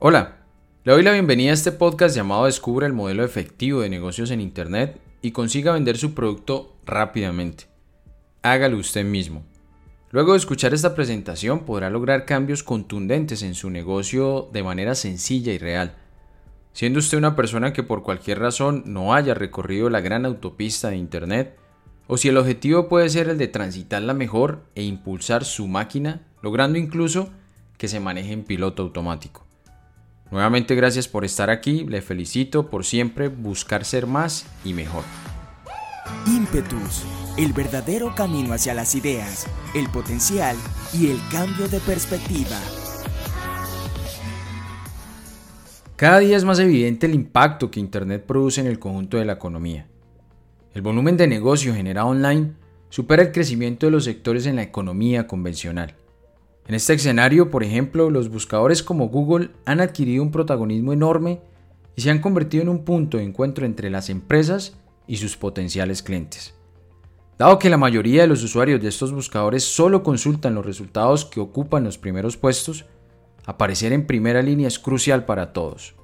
Hola, le doy la bienvenida a este podcast llamado Descubre el modelo efectivo de negocios en Internet y consiga vender su producto rápidamente. Hágalo usted mismo. Luego de escuchar esta presentación podrá lograr cambios contundentes en su negocio de manera sencilla y real. Siendo usted una persona que por cualquier razón no haya recorrido la gran autopista de Internet, o si el objetivo puede ser el de transitarla mejor e impulsar su máquina, logrando incluso que se maneje en piloto automático. Nuevamente gracias por estar aquí, le felicito por siempre buscar ser más y mejor. Impetus, el verdadero camino hacia las ideas, el potencial y el cambio de perspectiva. Cada día es más evidente el impacto que Internet produce en el conjunto de la economía. El volumen de negocio generado online supera el crecimiento de los sectores en la economía convencional. En este escenario, por ejemplo, los buscadores como Google han adquirido un protagonismo enorme y se han convertido en un punto de encuentro entre las empresas y sus potenciales clientes. Dado que la mayoría de los usuarios de estos buscadores solo consultan los resultados que ocupan los primeros puestos, aparecer en primera línea es crucial para todos.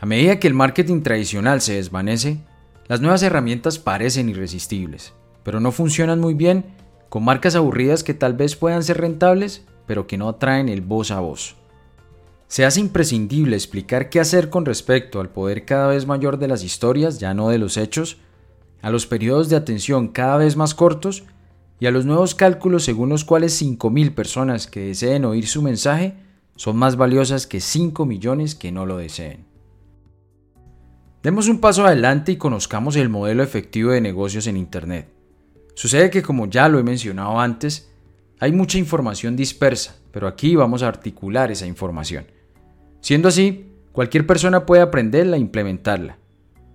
A medida que el marketing tradicional se desvanece, las nuevas herramientas parecen irresistibles, pero no funcionan muy bien con marcas aburridas que tal vez puedan ser rentables, pero que no atraen el voz a voz. Se hace imprescindible explicar qué hacer con respecto al poder cada vez mayor de las historias, ya no de los hechos, a los periodos de atención cada vez más cortos y a los nuevos cálculos según los cuales 5.000 personas que deseen oír su mensaje son más valiosas que 5 millones que no lo deseen. Demos un paso adelante y conozcamos el modelo efectivo de negocios en Internet. Sucede que como ya lo he mencionado antes, hay mucha información dispersa, pero aquí vamos a articular esa información. Siendo así, cualquier persona puede aprenderla e implementarla.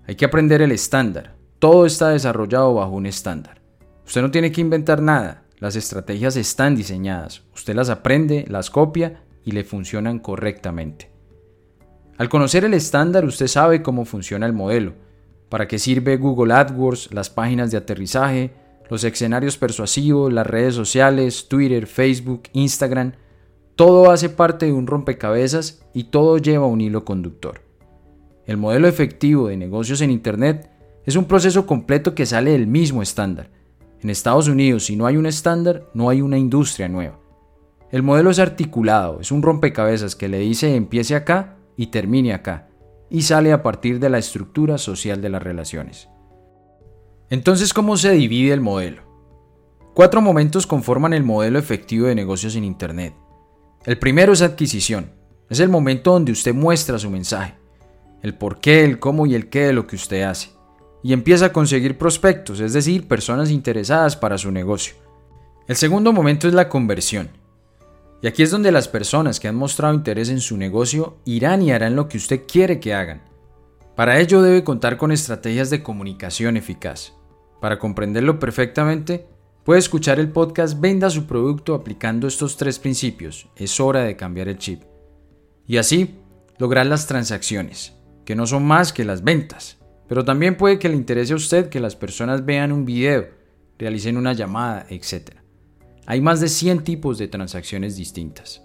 Hay que aprender el estándar. Todo está desarrollado bajo un estándar. Usted no tiene que inventar nada. Las estrategias están diseñadas. Usted las aprende, las copia y le funcionan correctamente. Al conocer el estándar, usted sabe cómo funciona el modelo, para qué sirve Google AdWords, las páginas de aterrizaje, los escenarios persuasivos, las redes sociales, Twitter, Facebook, Instagram, todo hace parte de un rompecabezas y todo lleva un hilo conductor. El modelo efectivo de negocios en Internet es un proceso completo que sale del mismo estándar. En Estados Unidos, si no hay un estándar, no hay una industria nueva. El modelo es articulado, es un rompecabezas que le dice empiece acá y termine acá, y sale a partir de la estructura social de las relaciones. Entonces, ¿cómo se divide el modelo? Cuatro momentos conforman el modelo efectivo de negocios en Internet. El primero es adquisición. Es el momento donde usted muestra su mensaje, el por qué, el cómo y el qué de lo que usted hace. Y empieza a conseguir prospectos, es decir, personas interesadas para su negocio. El segundo momento es la conversión. Y aquí es donde las personas que han mostrado interés en su negocio irán y harán lo que usted quiere que hagan. Para ello debe contar con estrategias de comunicación eficaz. Para comprenderlo perfectamente, puede escuchar el podcast Venda su producto aplicando estos tres principios. Es hora de cambiar el chip. Y así, lograr las transacciones, que no son más que las ventas. Pero también puede que le interese a usted que las personas vean un video, realicen una llamada, etc. Hay más de 100 tipos de transacciones distintas.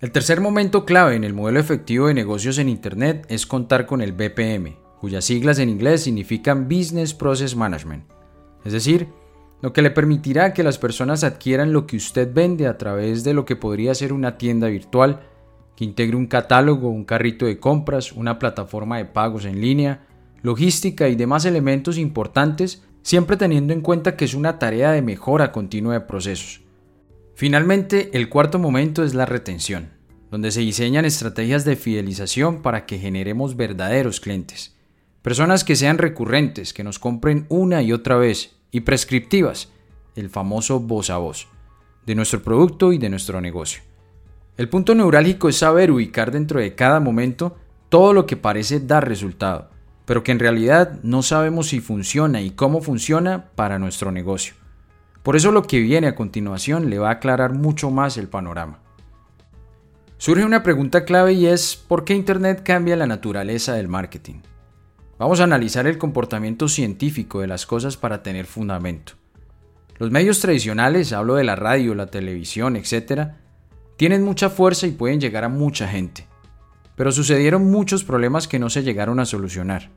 El tercer momento clave en el modelo efectivo de negocios en Internet es contar con el BPM, cuyas siglas en inglés significan Business Process Management, es decir, lo que le permitirá que las personas adquieran lo que usted vende a través de lo que podría ser una tienda virtual, que integre un catálogo, un carrito de compras, una plataforma de pagos en línea, logística y demás elementos importantes, siempre teniendo en cuenta que es una tarea de mejora continua de procesos. Finalmente, el cuarto momento es la retención, donde se diseñan estrategias de fidelización para que generemos verdaderos clientes. Personas que sean recurrentes, que nos compren una y otra vez, y prescriptivas, el famoso voz a voz, de nuestro producto y de nuestro negocio. El punto neurálgico es saber ubicar dentro de cada momento todo lo que parece dar resultado, pero que en realidad no sabemos si funciona y cómo funciona para nuestro negocio. Por eso lo que viene a continuación le va a aclarar mucho más el panorama. Surge una pregunta clave y es ¿por qué Internet cambia la naturaleza del marketing? Vamos a analizar el comportamiento científico de las cosas para tener fundamento. Los medios tradicionales, hablo de la radio, la televisión, etc., tienen mucha fuerza y pueden llegar a mucha gente, pero sucedieron muchos problemas que no se llegaron a solucionar.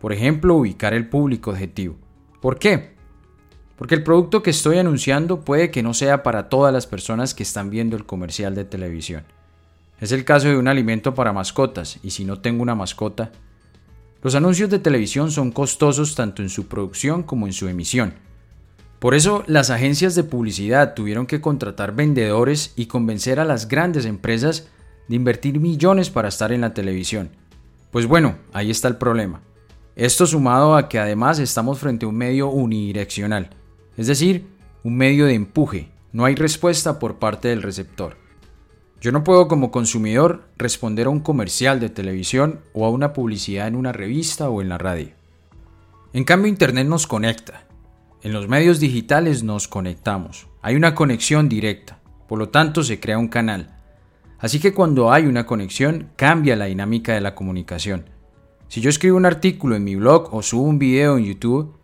Por ejemplo, ubicar el público objetivo. ¿Por qué? Porque el producto que estoy anunciando puede que no sea para todas las personas que están viendo el comercial de televisión. Es el caso de un alimento para mascotas, y si no tengo una mascota, los anuncios de televisión son costosos tanto en su producción como en su emisión. Por eso las agencias de publicidad tuvieron que contratar vendedores y convencer a las grandes empresas de invertir millones para estar en la televisión. Pues bueno, ahí está el problema. Esto sumado a que además estamos frente a un medio unidireccional, es decir, un medio de empuje, no hay respuesta por parte del receptor. Yo no puedo como consumidor responder a un comercial de televisión o a una publicidad en una revista o en la radio. En cambio, Internet nos conecta. En los medios digitales nos conectamos. Hay una conexión directa, por lo tanto se crea un canal. Así que cuando hay una conexión cambia la dinámica de la comunicación. Si yo escribo un artículo en mi blog o subo un video en YouTube,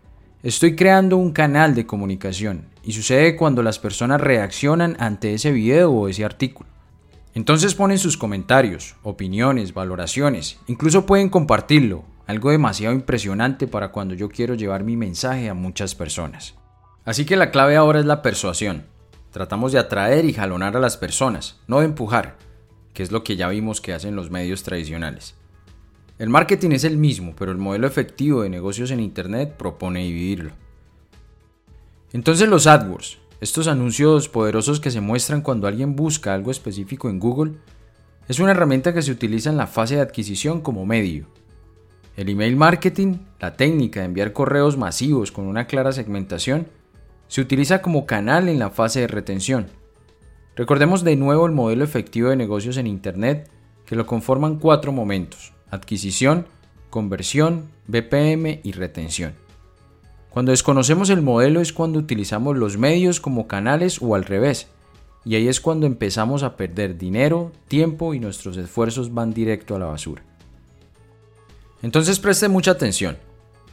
estoy creando un canal de comunicación y sucede cuando las personas reaccionan ante ese video o ese artículo. Entonces ponen sus comentarios, opiniones, valoraciones, incluso pueden compartirlo, algo demasiado impresionante para cuando yo quiero llevar mi mensaje a muchas personas. Así que la clave ahora es la persuasión. Tratamos de atraer y jalonar a las personas, no de empujar, que es lo que ya vimos que hacen los medios tradicionales. El marketing es el mismo, pero el modelo efectivo de negocios en Internet propone dividirlo. Entonces los AdWords, estos anuncios poderosos que se muestran cuando alguien busca algo específico en Google, es una herramienta que se utiliza en la fase de adquisición como medio. El email marketing, la técnica de enviar correos masivos con una clara segmentación, se utiliza como canal en la fase de retención. Recordemos de nuevo el modelo efectivo de negocios en Internet, que lo conforman cuatro momentos, adquisición, conversión, BPM y retención. Cuando desconocemos el modelo es cuando utilizamos los medios como canales o al revés, y ahí es cuando empezamos a perder dinero, tiempo y nuestros esfuerzos van directo a la basura. Entonces preste mucha atención.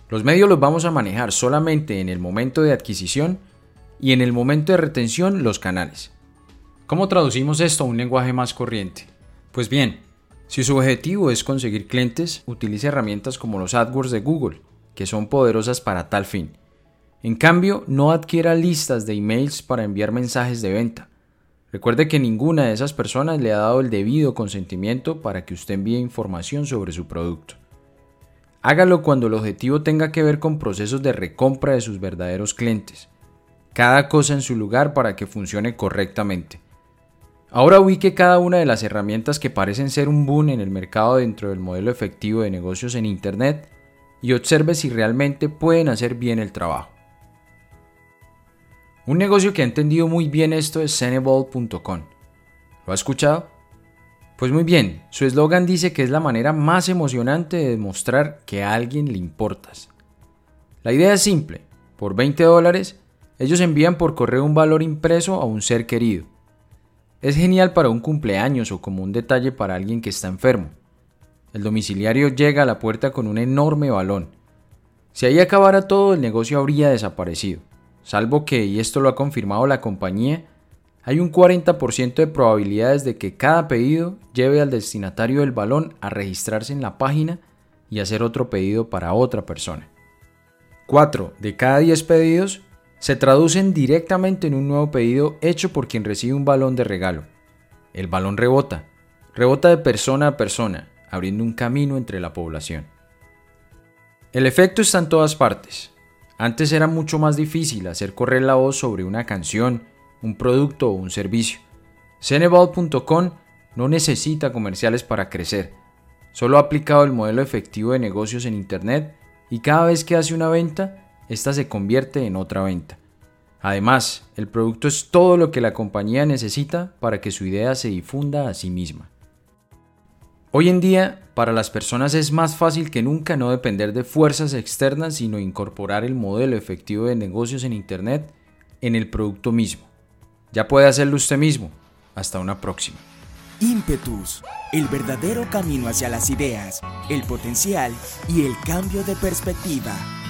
Los medios los vamos a manejar solamente en el momento de adquisición y en el momento de retención los canales. ¿Cómo traducimos esto a un lenguaje más corriente? Pues bien, si su objetivo es conseguir clientes, utilice herramientas como los AdWords de Google, que son poderosas para tal fin. En cambio, no adquiera listas de emails para enviar mensajes de venta. Recuerde que ninguna de esas personas le ha dado el debido consentimiento para que usted envíe información sobre su producto. Hágalo cuando el objetivo tenga que ver con procesos de recompra de sus verdaderos clientes. Cada cosa en su lugar para que funcione correctamente. Ahora ubique cada una de las herramientas que parecen ser un boom en el mercado dentro del modelo efectivo de negocios en Internet y observe si realmente pueden hacer bien el trabajo. Un negocio que ha entendido muy bien esto es Ceneball.com. ¿Lo ha escuchado? Pues muy bien, su eslogan dice que es la manera más emocionante de demostrar que a alguien le importas. La idea es simple, por 20 dólares, ellos envían por correo un valor impreso a un ser querido es genial para un cumpleaños o como un detalle para alguien que está enfermo. El domiciliario llega a la puerta con un enorme balón. Si ahí acabara todo, el negocio habría desaparecido. Salvo que, y esto lo ha confirmado la compañía, hay un 40% de probabilidades de que cada pedido lleve al destinatario del balón a registrarse en la página y hacer otro pedido para otra persona. 4 de cada 10 pedidos se traducen directamente en un nuevo pedido hecho por quien recibe un balón de regalo. El balón rebota, rebota de persona a persona, abriendo un camino entre la población. El efecto está en todas partes. Antes era mucho más difícil hacer correr la voz sobre una canción, un producto o un servicio. Ceneball.com no necesita comerciales para crecer. Solo ha aplicado el modelo efectivo de negocios en Internet y cada vez que hace una venta, esta se convierte en otra venta. Además, el producto es todo lo que la compañía necesita para que su idea se difunda a sí misma. Hoy en día, para las personas es más fácil que nunca no depender de fuerzas externas, sino incorporar el modelo efectivo de negocios en Internet en el producto mismo. Ya puede hacerlo usted mismo. Hasta una próxima. Impetus, el verdadero camino hacia las ideas, el potencial y el cambio de perspectiva.